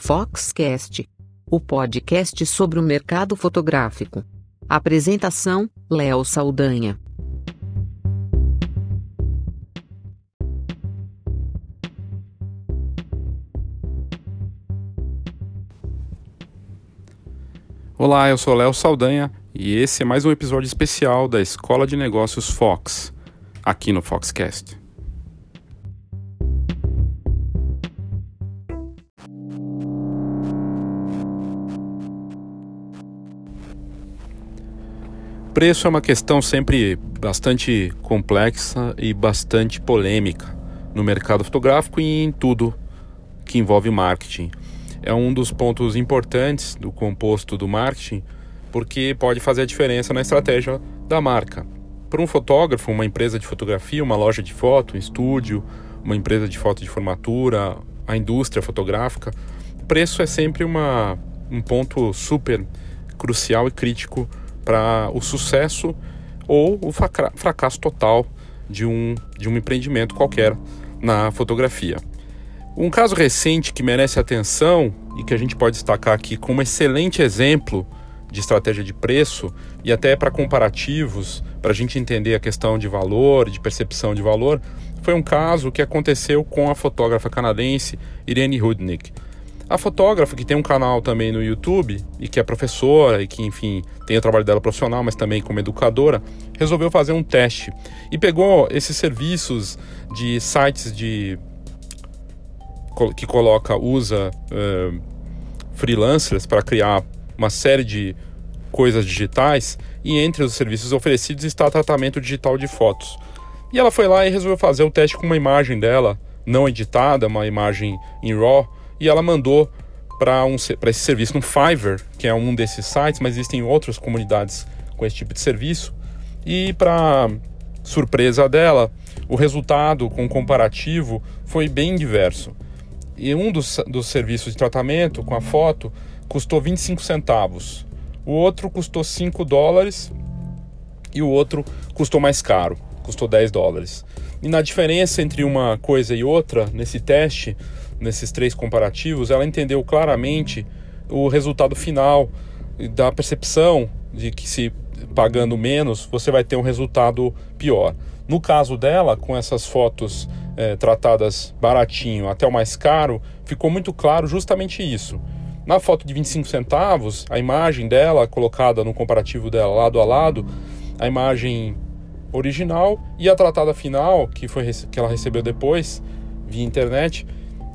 Foxcast, o podcast sobre o mercado fotográfico. Apresentação: Léo Saldanha. Olá, eu sou Léo Saldanha e esse é mais um episódio especial da Escola de Negócios Fox, aqui no Foxcast. Preço é uma questão sempre bastante complexa e bastante polêmica no mercado fotográfico e em tudo que envolve marketing. É um dos pontos importantes do composto do marketing porque pode fazer a diferença na estratégia da marca. Para um fotógrafo, uma empresa de fotografia, uma loja de foto, um estúdio, uma empresa de foto de formatura, a indústria fotográfica, preço é sempre uma, um ponto super crucial e crítico para o sucesso ou o fracasso total de um, de um empreendimento qualquer na fotografia. Um caso recente que merece atenção e que a gente pode destacar aqui como excelente exemplo de estratégia de preço e até para comparativos, para a gente entender a questão de valor, de percepção de valor, foi um caso que aconteceu com a fotógrafa canadense Irene Rudnick. A fotógrafa, que tem um canal também no YouTube e que é professora e que, enfim, tem o trabalho dela profissional, mas também como educadora, resolveu fazer um teste e pegou esses serviços de sites de que coloca, usa uh, freelancers para criar uma série de coisas digitais e entre os serviços oferecidos está tratamento digital de fotos. E ela foi lá e resolveu fazer o teste com uma imagem dela, não editada, uma imagem em RAW, e ela mandou para um, esse serviço no Fiverr, que é um desses sites, mas existem outras comunidades com esse tipo de serviço. E para surpresa dela, o resultado com comparativo foi bem diverso. E um dos, dos serviços de tratamento com a foto custou 25 centavos, o outro custou 5 dólares e o outro custou mais caro, custou 10 dólares. E na diferença entre uma coisa e outra, nesse teste, nesses três comparativos, ela entendeu claramente o resultado final da percepção de que se pagando menos você vai ter um resultado pior. No caso dela, com essas fotos é, tratadas baratinho até o mais caro, ficou muito claro justamente isso. Na foto de 25 centavos, a imagem dela colocada no comparativo dela lado a lado, a imagem original e a tratada final que foi que ela recebeu depois via internet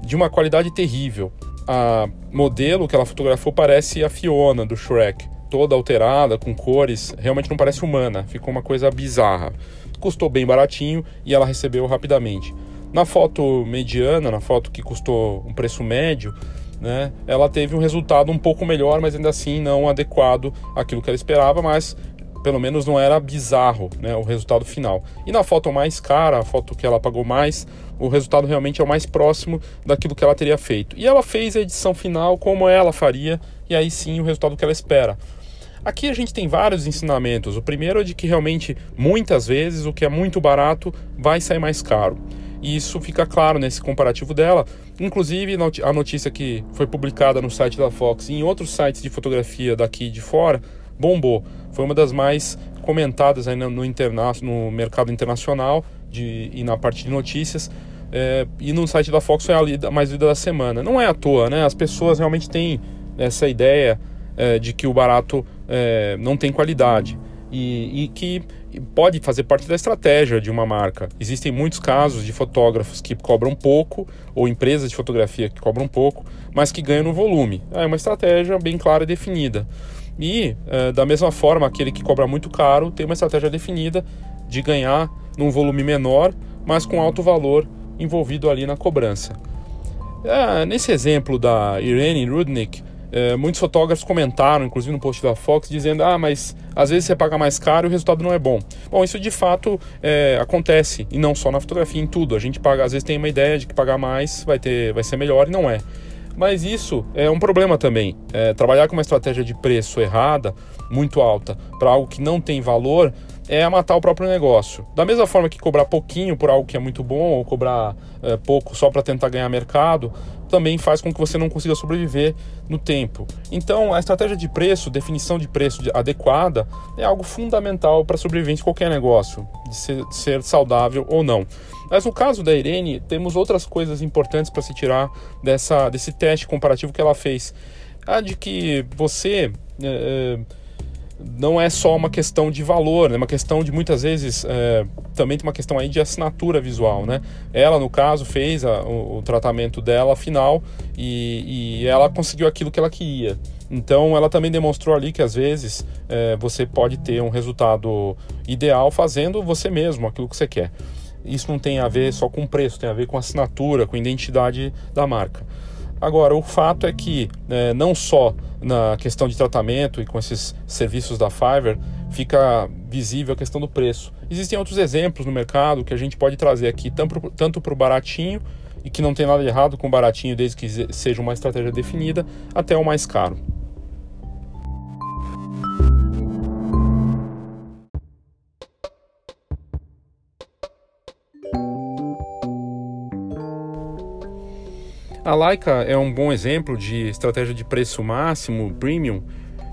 de uma qualidade terrível. A modelo que ela fotografou parece a Fiona do Shrek, toda alterada, com cores, realmente não parece humana, ficou uma coisa bizarra. Custou bem baratinho e ela recebeu rapidamente. Na foto mediana, na foto que custou um preço médio, né, ela teve um resultado um pouco melhor, mas ainda assim não adequado àquilo que ela esperava, mas pelo menos não era bizarro né, o resultado final. E na foto mais cara, a foto que ela pagou mais, o resultado realmente é o mais próximo daquilo que ela teria feito. E ela fez a edição final como ela faria, e aí sim o resultado que ela espera. Aqui a gente tem vários ensinamentos. O primeiro é de que realmente muitas vezes o que é muito barato vai sair mais caro. E isso fica claro nesse comparativo dela. Inclusive, a notícia que foi publicada no site da Fox e em outros sites de fotografia daqui de fora bombou. Foi uma das mais comentadas aí no, interna no mercado internacional de, e na parte de notícias. É, e no site da Fox foi a lida, mais lida da semana. Não é à toa, né? As pessoas realmente têm essa ideia é, de que o barato é, não tem qualidade e, e, que pode fazer parte da estratégia de uma marca. Existem muitos casos de fotógrafos que cobram pouco ou empresas de fotografia que cobram pouco, mas que ganham no volume. É uma estratégia bem clara e definida. E, é, da mesma forma, aquele que cobra muito caro tem uma estratégia definida de ganhar num volume menor, mas com alto valor envolvido ali na cobrança. É, nesse exemplo da Irene Rudnick, é, muitos fotógrafos comentaram, inclusive no post da Fox, dizendo: ah, mas às vezes você paga mais caro e o resultado não é bom. Bom, isso de fato é, acontece, e não só na fotografia, em tudo. A gente paga, às vezes tem uma ideia de que pagar mais vai, ter, vai ser melhor e não é. Mas isso é um problema também. É, trabalhar com uma estratégia de preço errada, muito alta, para algo que não tem valor, é matar o próprio negócio. Da mesma forma que cobrar pouquinho por algo que é muito bom, ou cobrar é, pouco só para tentar ganhar mercado, também faz com que você não consiga sobreviver no tempo. Então, a estratégia de preço, definição de preço adequada, é algo fundamental para sobrevivência de qualquer negócio, de ser, de ser saudável ou não. Mas no caso da Irene, temos outras coisas importantes para se tirar dessa, desse teste comparativo que ela fez. A de que você. É, não é só uma questão de valor, é uma questão de muitas vezes é, também tem uma questão aí de assinatura visual, né? Ela no caso fez a, o, o, tratamento dela final e, e, ela conseguiu aquilo que ela queria. Então ela também demonstrou ali que às vezes é, você pode ter um resultado ideal fazendo você mesmo aquilo que você quer. Isso não tem a ver só com preço, tem a ver com assinatura, com identidade da marca. Agora, o fato é que é, não só na questão de tratamento e com esses serviços da Fiverr fica visível a questão do preço. Existem outros exemplos no mercado que a gente pode trazer aqui, tanto para o baratinho, e que não tem nada de errado com o baratinho desde que seja uma estratégia definida, até o mais caro. A Leica é um bom exemplo de estratégia de preço máximo, premium,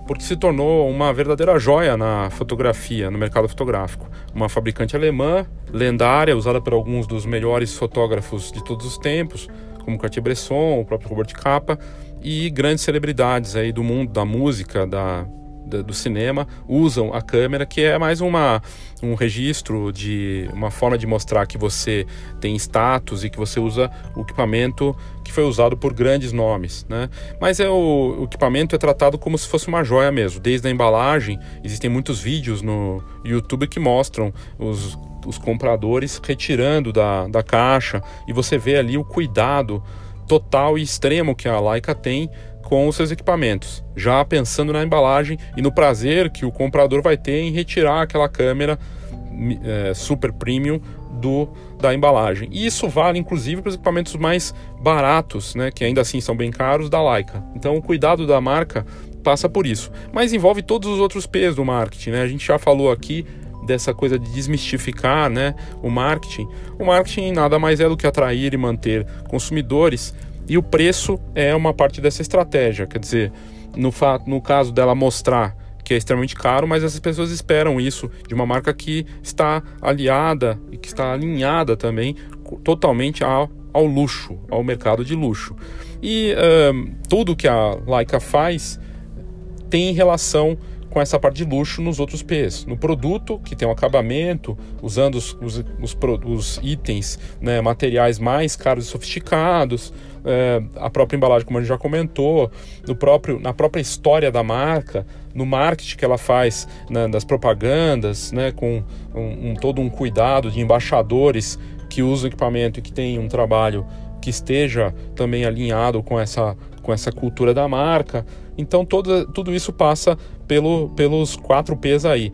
porque se tornou uma verdadeira joia na fotografia, no mercado fotográfico. Uma fabricante alemã, lendária, usada por alguns dos melhores fotógrafos de todos os tempos, como Cartier-Bresson, o próprio Robert Capa, e grandes celebridades aí do mundo da música, da do cinema usam a câmera, que é mais uma, um registro de uma forma de mostrar que você tem status e que você usa o equipamento que foi usado por grandes nomes, né? Mas é o, o equipamento é tratado como se fosse uma joia mesmo, desde a embalagem. Existem muitos vídeos no YouTube que mostram os, os compradores retirando da, da caixa e você vê ali o cuidado total e extremo que a Leica tem com os seus equipamentos, já pensando na embalagem e no prazer que o comprador vai ter em retirar aquela câmera é, super premium do da embalagem. E isso vale inclusive para os equipamentos mais baratos, né, que ainda assim são bem caros da Leica. Então o cuidado da marca passa por isso, mas envolve todos os outros P's do marketing, né? A gente já falou aqui dessa coisa de desmistificar, né, o marketing. O marketing nada mais é do que atrair e manter consumidores e o preço é uma parte dessa estratégia, quer dizer, no, fato, no caso dela mostrar que é extremamente caro, mas essas pessoas esperam isso de uma marca que está aliada e que está alinhada também totalmente ao, ao luxo, ao mercado de luxo. E um, tudo que a Leica faz tem relação com essa parte de luxo nos outros P's. No produto, que tem um acabamento, usando os, os, os, os itens, né, materiais mais caros e sofisticados, é, a própria embalagem, como a gente já comentou, no próprio, na própria história da marca, no marketing que ela faz né, das propagandas, né, com um, um, todo um cuidado de embaixadores que usam equipamento e que tem um trabalho que esteja também alinhado com essa, com essa cultura da marca. Então tudo isso passa pelo, pelos quatro P's aí.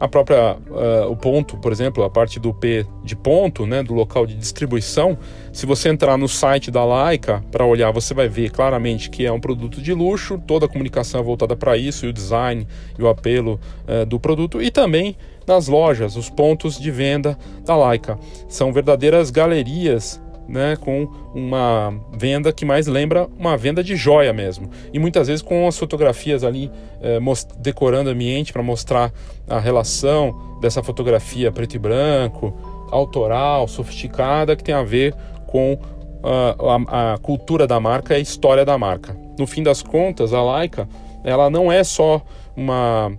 A própria, uh, o ponto, por exemplo, a parte do P de ponto, né, do local de distribuição, se você entrar no site da Leica para olhar, você vai ver claramente que é um produto de luxo, toda a comunicação é voltada para isso, e o design e o apelo uh, do produto, e também nas lojas, os pontos de venda da Leica. São verdadeiras galerias né, com uma venda que mais lembra uma venda de joia mesmo. E muitas vezes com as fotografias ali eh, decorando o ambiente para mostrar a relação dessa fotografia preto e branco, autoral, sofisticada, que tem a ver com uh, a, a, cultura da marca e a história da marca. No fim das contas, a Leica ela não é só uma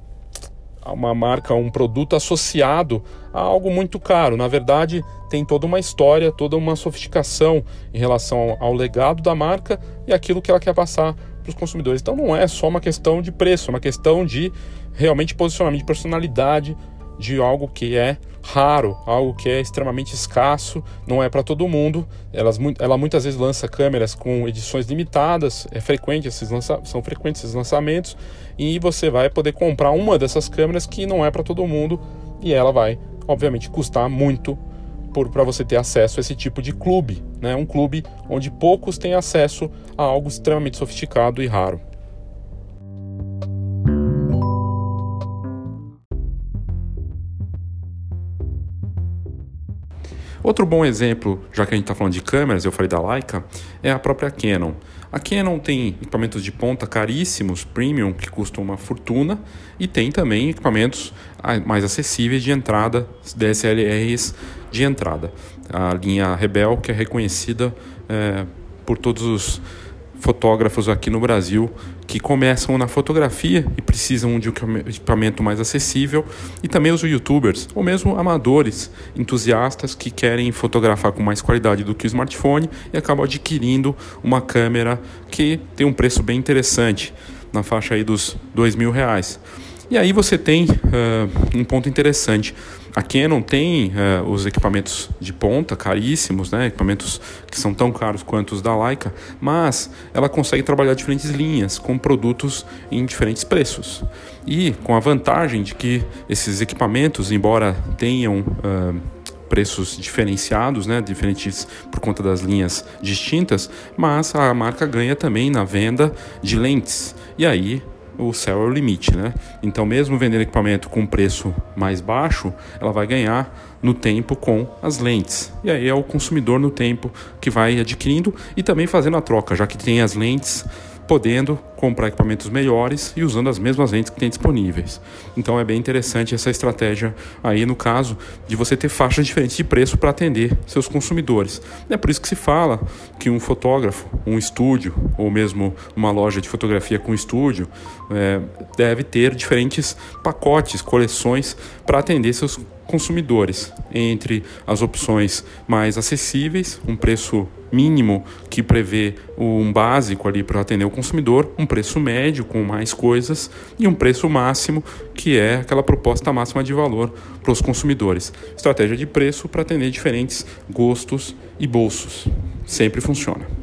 uma marca, um produto associado a algo muito caro. Na verdade, tem toda uma história, toda uma sofisticação em relação ao legado da marca e aquilo que ela quer passar para os consumidores. Então não é só uma questão de preço, é uma questão de realmente posicionamento, de personalidade, de algo que é raro, algo que é extremamente escasso, não é para todo mundo. Elas, ela muitas vezes lança câmeras com edições limitadas, é frequente esses lança, são frequentes esses lançamentos e você vai poder comprar uma dessas câmeras que não é para todo mundo e ela vai, obviamente, custar muito para você ter acesso a esse tipo de clube, né? Um clube onde poucos têm acesso a algo extremamente sofisticado e raro. Outro bom exemplo, já que a gente está falando de câmeras, eu falei da Leica, é a própria Canon. A Canon tem equipamentos de ponta caríssimos, premium, que custam uma fortuna, e tem também equipamentos mais acessíveis de entrada, DSLRs de entrada. A linha Rebel, que é reconhecida é, por todos os fotógrafos aqui no Brasil que começam na fotografia e precisam de um equipamento mais acessível, e também os youtubers, ou mesmo amadores, entusiastas que querem fotografar com mais qualidade do que o smartphone e acabam adquirindo uma câmera que tem um preço bem interessante, na faixa aí dos dois mil reais. E aí você tem uh, um ponto interessante. A Canon tem uh, os equipamentos de ponta caríssimos, né? equipamentos que são tão caros quanto os da Leica, mas ela consegue trabalhar diferentes linhas com produtos em diferentes preços. E com a vantagem de que esses equipamentos, embora tenham uh, preços diferenciados, né, diferentes por conta das linhas distintas, mas a marca ganha também na venda de lentes. E aí o céu é o limite, né? Então, mesmo vendendo equipamento com preço mais baixo, ela vai ganhar no tempo com as lentes. E aí é o consumidor no tempo que vai adquirindo e também fazendo a troca, já que tem as lentes podendo comprar equipamentos melhores e usando as mesmas lentes que tem disponíveis. Então é bem interessante essa estratégia aí no caso de você ter faixas diferentes de preço para atender seus consumidores. É por isso que se fala que um fotógrafo, um estúdio ou mesmo uma loja de fotografia com estúdio é, deve ter diferentes pacotes, coleções para atender seus consumidores entre as opções mais acessíveis, um preço mínimo que prevê um básico ali para atender o consumidor, um preço médio com mais coisas e um preço máximo que é aquela proposta máxima de valor para os consumidores. Estratégia de preço para atender diferentes gostos e bolsos. Sempre funciona.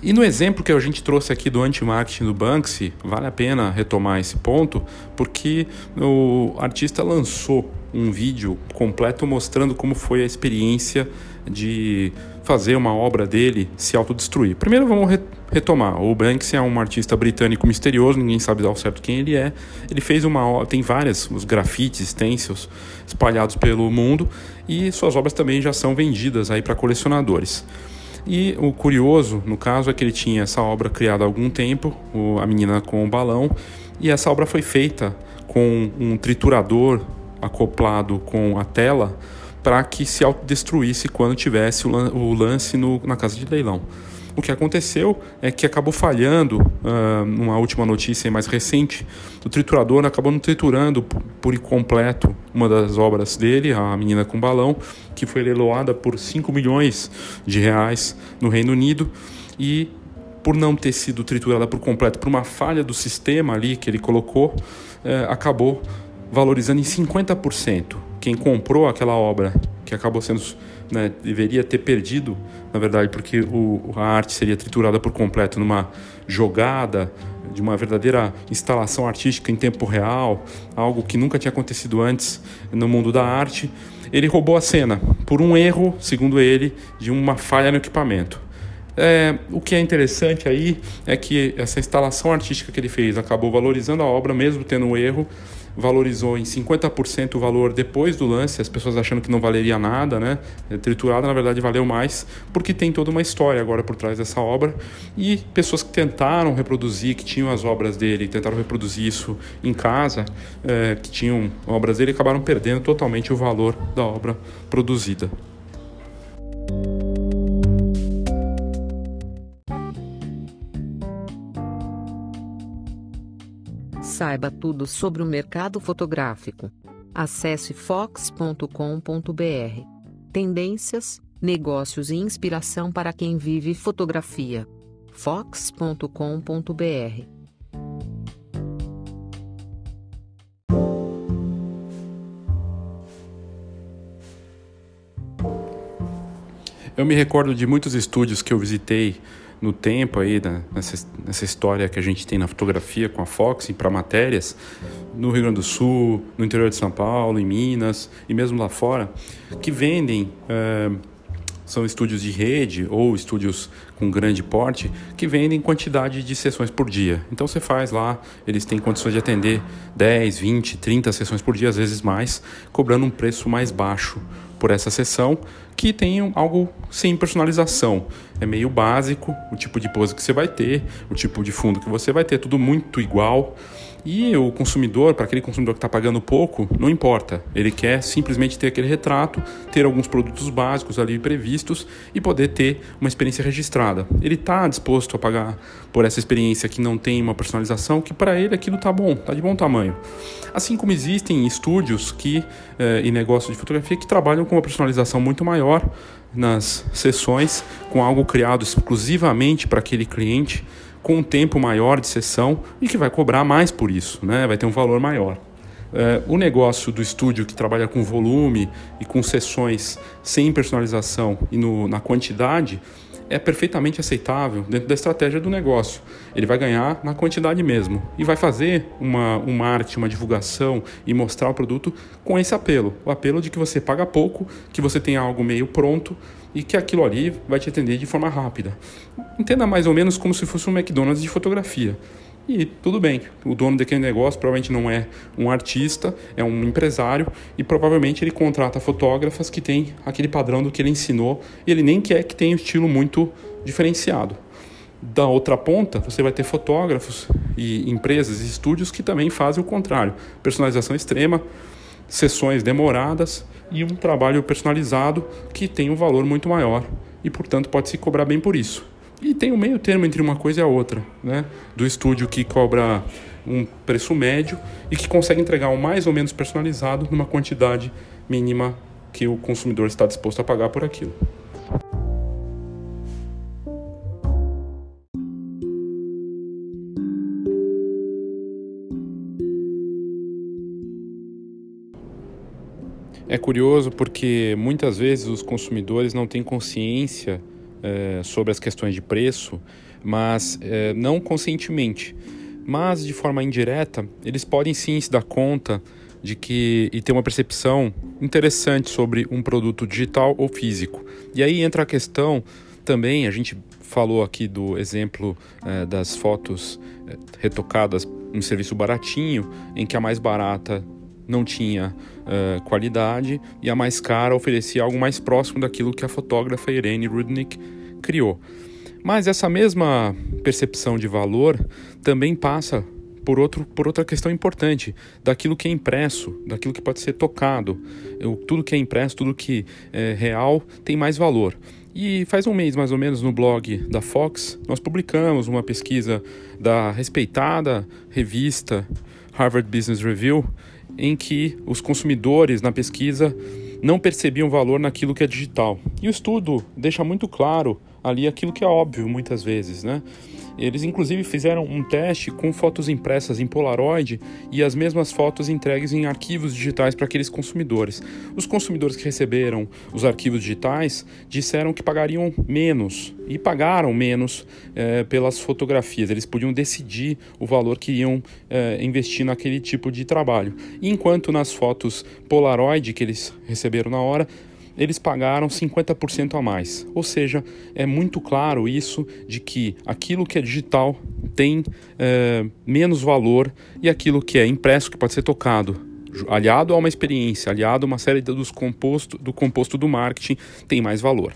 E no exemplo que a gente trouxe aqui do anti-marketing do Banksy, vale a pena retomar esse ponto, porque o artista lançou um vídeo completo mostrando como foi a experiência de fazer uma obra dele se autodestruir. Primeiro vamos retomar. O Banksy é um artista britânico misterioso, ninguém sabe ao certo quem ele é. Ele fez uma tem várias os grafites, stencils espalhados pelo mundo e suas obras também já são vendidas aí para colecionadores. E o curioso, no caso, é que ele tinha essa obra criada há algum tempo, o, A Menina com o Balão, e essa obra foi feita com um triturador acoplado com a tela para que se autodestruísse quando tivesse o, lance no, na casa de leilão. O que aconteceu é que acabou falhando, uh, numa última notícia mais recente, o triturador acabou não triturando por completo uma das obras dele, A Menina com Balão, que foi leiloada por 5 milhões de reais no Reino Unido e por não ter sido triturada por completo, por uma falha do sistema ali que ele colocou, acabou valorizando em 50%. Quem comprou aquela obra, que acabou sendo né, deveria ter perdido, na verdade, porque o, a arte seria triturada por completo numa jogada de uma verdadeira instalação artística em tempo real, algo que nunca tinha acontecido antes no mundo da arte. Ele roubou a cena por um erro, segundo ele, de uma falha no equipamento. É, o que é interessante aí é que essa instalação artística que ele fez acabou valorizando a obra, mesmo tendo um erro, valorizou em 50% o valor depois do lance, as pessoas achando que não valeria nada, né? Triturada, na verdade, valeu mais, porque tem toda uma história agora por trás dessa obra. E pessoas que tentaram reproduzir, que tinham as obras dele, tentaram reproduzir isso em casa, é, que tinham obras dele, acabaram perdendo totalmente o valor da obra produzida. Saiba tudo sobre o mercado fotográfico. Acesse fox.com.br. Tendências, negócios e inspiração para quem vive fotografia. fox.com.br. Eu me recordo de muitos estúdios que eu visitei no tempo aí, né, nessa, nessa história que a gente tem na fotografia com a Fox para matérias, no Rio Grande do Sul, no interior de São Paulo, em Minas e mesmo lá fora, que vendem é, são estúdios de rede ou estúdios com grande porte que vendem quantidade de sessões por dia. Então você faz lá, eles têm condições de atender 10, 20, 30 sessões por dia, às vezes mais, cobrando um preço mais baixo por essa sessão, que tem algo sem personalização. É meio básico o tipo de pose que você vai ter, o tipo de fundo que você vai ter, tudo muito igual. E o consumidor, para aquele consumidor que está pagando pouco, não importa. Ele quer simplesmente ter aquele retrato, ter alguns produtos básicos ali previstos e poder ter uma experiência registrada. Ele está disposto a pagar por essa experiência que não tem uma personalização, que para ele aquilo está bom, está de bom tamanho. Assim como existem estúdios que, eh, e negócios de fotografia que trabalham com uma personalização muito maior nas sessões, com algo criado exclusivamente para aquele cliente com um tempo maior de sessão e que vai cobrar mais por isso, né? vai ter um valor maior. É, o negócio do estúdio que trabalha com volume e com sessões sem personalização e no, na quantidade é perfeitamente aceitável dentro da estratégia do negócio. Ele vai ganhar na quantidade mesmo e vai fazer uma, um marketing, uma divulgação e mostrar o produto com esse apelo. O apelo de que você paga pouco, que você tem algo meio pronto e que aquilo ali vai te atender de forma rápida. Entenda mais ou menos como se fosse um McDonald's de fotografia. E tudo bem, o dono daquele negócio provavelmente não é um artista, é um empresário e provavelmente ele contrata fotógrafas que têm aquele padrão do que ele ensinou e ele nem quer que tenha um estilo muito diferenciado. Da outra ponta, você vai ter fotógrafos e empresas e estúdios que também fazem o contrário: personalização extrema, sessões demoradas e um trabalho personalizado que tem um valor muito maior e, portanto, pode se cobrar bem por isso. E tem um meio termo entre uma coisa e a outra, né? Do estúdio que cobra um preço médio e que consegue entregar um mais ou menos personalizado numa quantidade mínima que o consumidor está disposto a pagar por aquilo. É curioso porque muitas vezes os consumidores não têm consciência é, sobre as questões de preço, mas é, não conscientemente. Mas de forma indireta, eles podem sim se dar conta de que e ter uma percepção interessante sobre um produto digital ou físico. E aí entra a questão também, a gente falou aqui do exemplo é, das fotos é, retocadas em serviço baratinho, em que a mais barata não tinha uh, qualidade e a mais cara oferecia algo mais próximo daquilo que a fotógrafa Irene Rudnick criou. Mas essa mesma percepção de valor também passa por, outro, por outra questão importante, daquilo que é impresso, daquilo que pode ser tocado. Eu, tudo que é impresso, tudo que é real tem mais valor. E faz um mês, mais ou menos, no blog da Fox, nós publicamos uma pesquisa da respeitada revista Harvard Business Review, em que os consumidores na pesquisa não percebiam valor naquilo que é digital. E o estudo deixa muito claro ali aquilo que é óbvio muitas vezes, né? Eles inclusive fizeram um teste com fotos impressas em Polaroid e as mesmas fotos entregues em arquivos digitais para aqueles consumidores. Os consumidores que receberam os arquivos digitais disseram que pagariam menos e pagaram menos é, pelas fotografias. Eles podiam decidir o valor que iam é, investir naquele tipo de trabalho. Enquanto nas fotos Polaroid que eles receberam na hora, eles pagaram 50% a mais. Ou seja, é muito claro isso de que aquilo que é digital tem é, menos valor e aquilo que é impresso, que pode ser tocado, aliado a uma experiência, aliado a uma série dos composto, do composto do marketing, tem mais valor.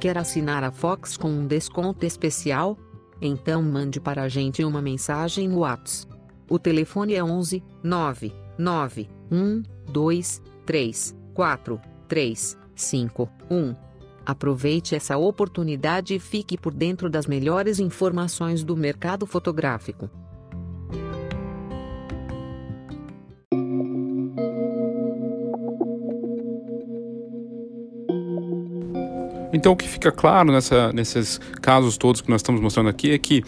Quer assinar a Fox com um desconto especial? Então mande para a gente uma mensagem no WhatsApp. O telefone é 11 9 9 1 2 3 4 3 5 1. Aproveite essa oportunidade e fique por dentro das melhores informações do mercado fotográfico. Então, o que fica claro nessa, nesses casos todos que nós estamos mostrando aqui é que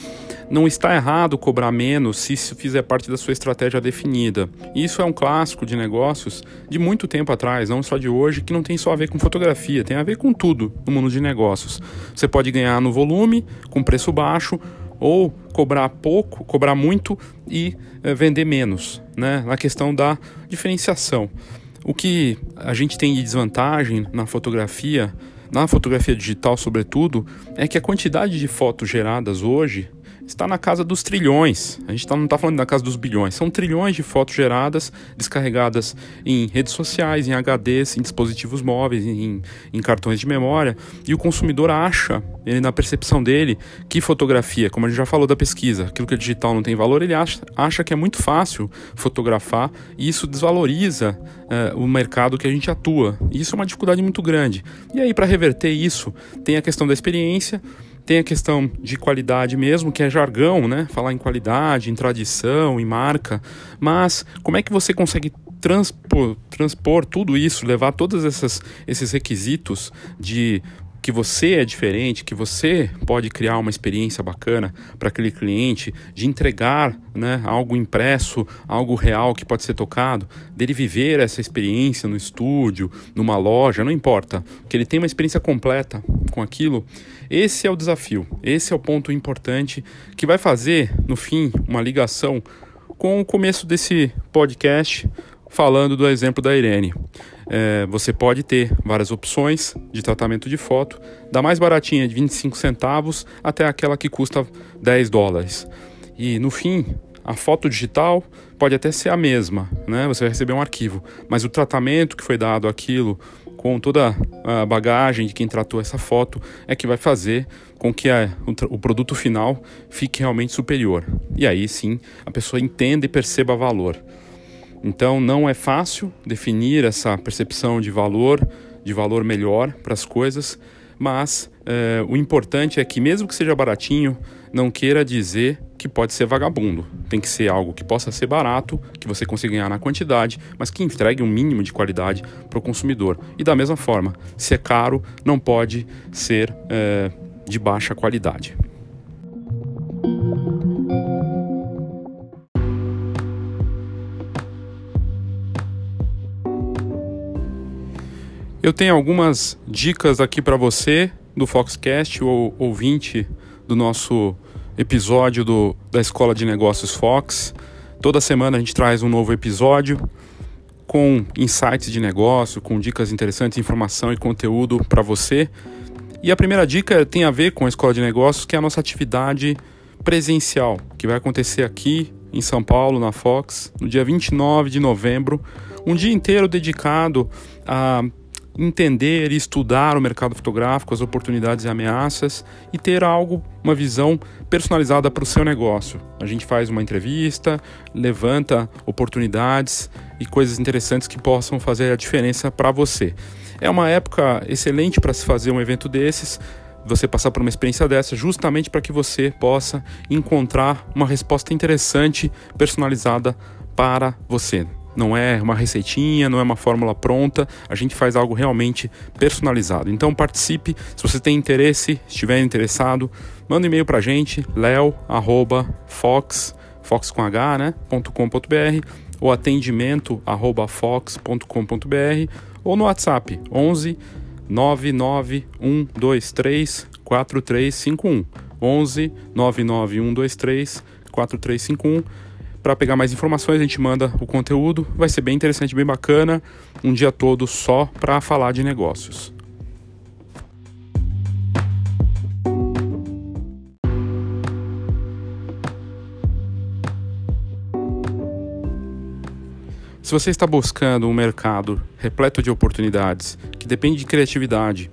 não está errado cobrar menos se isso fizer parte da sua estratégia definida. Isso é um clássico de negócios de muito tempo atrás, não só de hoje, que não tem só a ver com fotografia, tem a ver com tudo no mundo de negócios. Você pode ganhar no volume, com preço baixo, ou cobrar pouco, cobrar muito e é, vender menos, né? Na questão da diferenciação. O que a gente tem de desvantagem na fotografia, na fotografia digital sobretudo, é que a quantidade de fotos geradas hoje está na casa dos trilhões. A gente tá, não está falando da casa dos bilhões. São trilhões de fotos geradas, descarregadas em redes sociais, em HDs, em dispositivos móveis, em, em cartões de memória. E o consumidor acha, ele na percepção dele, que fotografia, como a gente já falou da pesquisa, aquilo que é digital não tem valor, ele acha, acha que é muito fácil fotografar e isso desvaloriza uh, o mercado que a gente atua. E isso é uma dificuldade muito grande. E aí, para reverter isso, tem a questão da experiência tem a questão de qualidade mesmo, que é jargão, né? Falar em qualidade, em tradição, em marca. Mas como é que você consegue transpor, transpor tudo isso, levar todos esses requisitos de que você é diferente, que você pode criar uma experiência bacana para aquele cliente, de entregar né, algo impresso, algo real que pode ser tocado, dele viver essa experiência no estúdio, numa loja, não importa, que ele tenha uma experiência completa com aquilo. Esse é o desafio, esse é o ponto importante que vai fazer, no fim, uma ligação com o começo desse podcast falando do exemplo da Irene é, você pode ter várias opções de tratamento de foto, da mais baratinha de 25 centavos até aquela que custa 10 dólares. E no fim, a foto digital pode até ser a mesma, né? Você vai receber um arquivo, mas o tratamento que foi dado aquilo com toda a bagagem de quem tratou essa foto é que vai fazer com que a, o, o, produto final fique realmente superior. E aí sim a pessoa entenda e perceba valor. Então não é fácil definir essa percepção de valor, de valor melhor para as coisas, mas é, o importante é que mesmo que seja baratinho, não queira dizer que pode ser vagabundo. Tem que ser algo que possa ser barato, que você consiga ganhar na quantidade, mas que entregue um mínimo de qualidade para o consumidor. E da mesma forma, se é caro, não pode ser é, de baixa qualidade. Eu tenho algumas dicas aqui para você do Foxcast, ou ouvinte do nosso episódio do, da Escola de Negócios Fox. Toda semana a gente traz um novo episódio com insights de negócio, com dicas interessantes, informação e conteúdo para você. E a primeira dica tem a ver com a Escola de Negócios, que é a nossa atividade presencial, que vai acontecer aqui em São Paulo, na Fox, no dia 29 de novembro. Um dia inteiro dedicado a entender e estudar o mercado fotográfico, as oportunidades e ameaças e ter algo, uma visão personalizada para o seu negócio. A gente faz uma entrevista, levanta oportunidades e coisas interessantes que possam fazer a diferença para você. É uma época excelente para se fazer um evento desses você passar por uma experiência dessa, justamente para que você possa encontrar uma resposta interessante, personalizada para você não é uma receitinha, não é uma fórmula pronta, a gente faz algo realmente personalizado. Então participe, se você tem interesse, estiver interessado, manda um e-mail para a gente, leo@fox, fox com h, né, .com.br ou atendimento arroba fox.com.br ou no WhatsApp 11 99123 4351 11 99123 4351 para pegar mais informações, a gente manda o conteúdo. Vai ser bem interessante, bem bacana. Um dia todo só para falar de negócios. Se você está buscando um mercado repleto de oportunidades, que depende de criatividade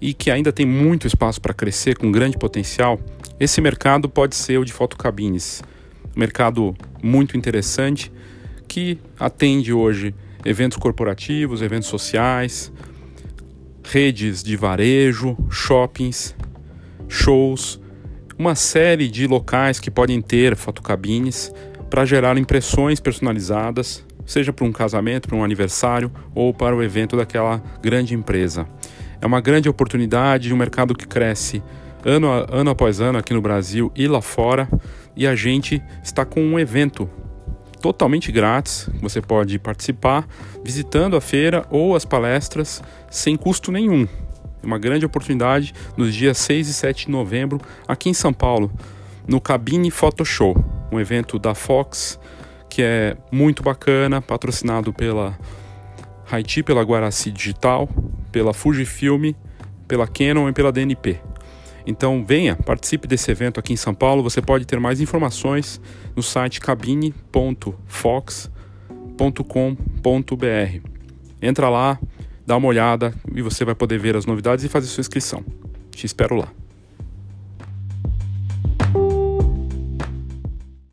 e que ainda tem muito espaço para crescer com grande potencial, esse mercado pode ser o de fotocabines mercado muito interessante que atende hoje eventos corporativos, eventos sociais, redes de varejo, shoppings, shows, uma série de locais que podem ter fotocabines para gerar impressões personalizadas, seja para um casamento, para um aniversário ou para o evento daquela grande empresa. É uma grande oportunidade, um mercado que cresce ano, a, ano após ano aqui no Brasil e lá fora e a gente está com um evento totalmente grátis. Você pode participar visitando a feira ou as palestras sem custo nenhum. É uma grande oportunidade nos dias 6 e 7 de novembro aqui em São Paulo. no Cabine Photoshow, um evento da Fox que é muito bacana, patrocinado pela Haiti, pela Guaraci Digital, pela Fujifilm, pela Canon e pela DNP. Então venha, participe desse evento aqui em São Paulo. Você pode ter mais informações no site cabine.fox.com.br. Entra lá, dá uma olhada e você vai poder ver as novidades e fazer sua inscrição. Te espero lá.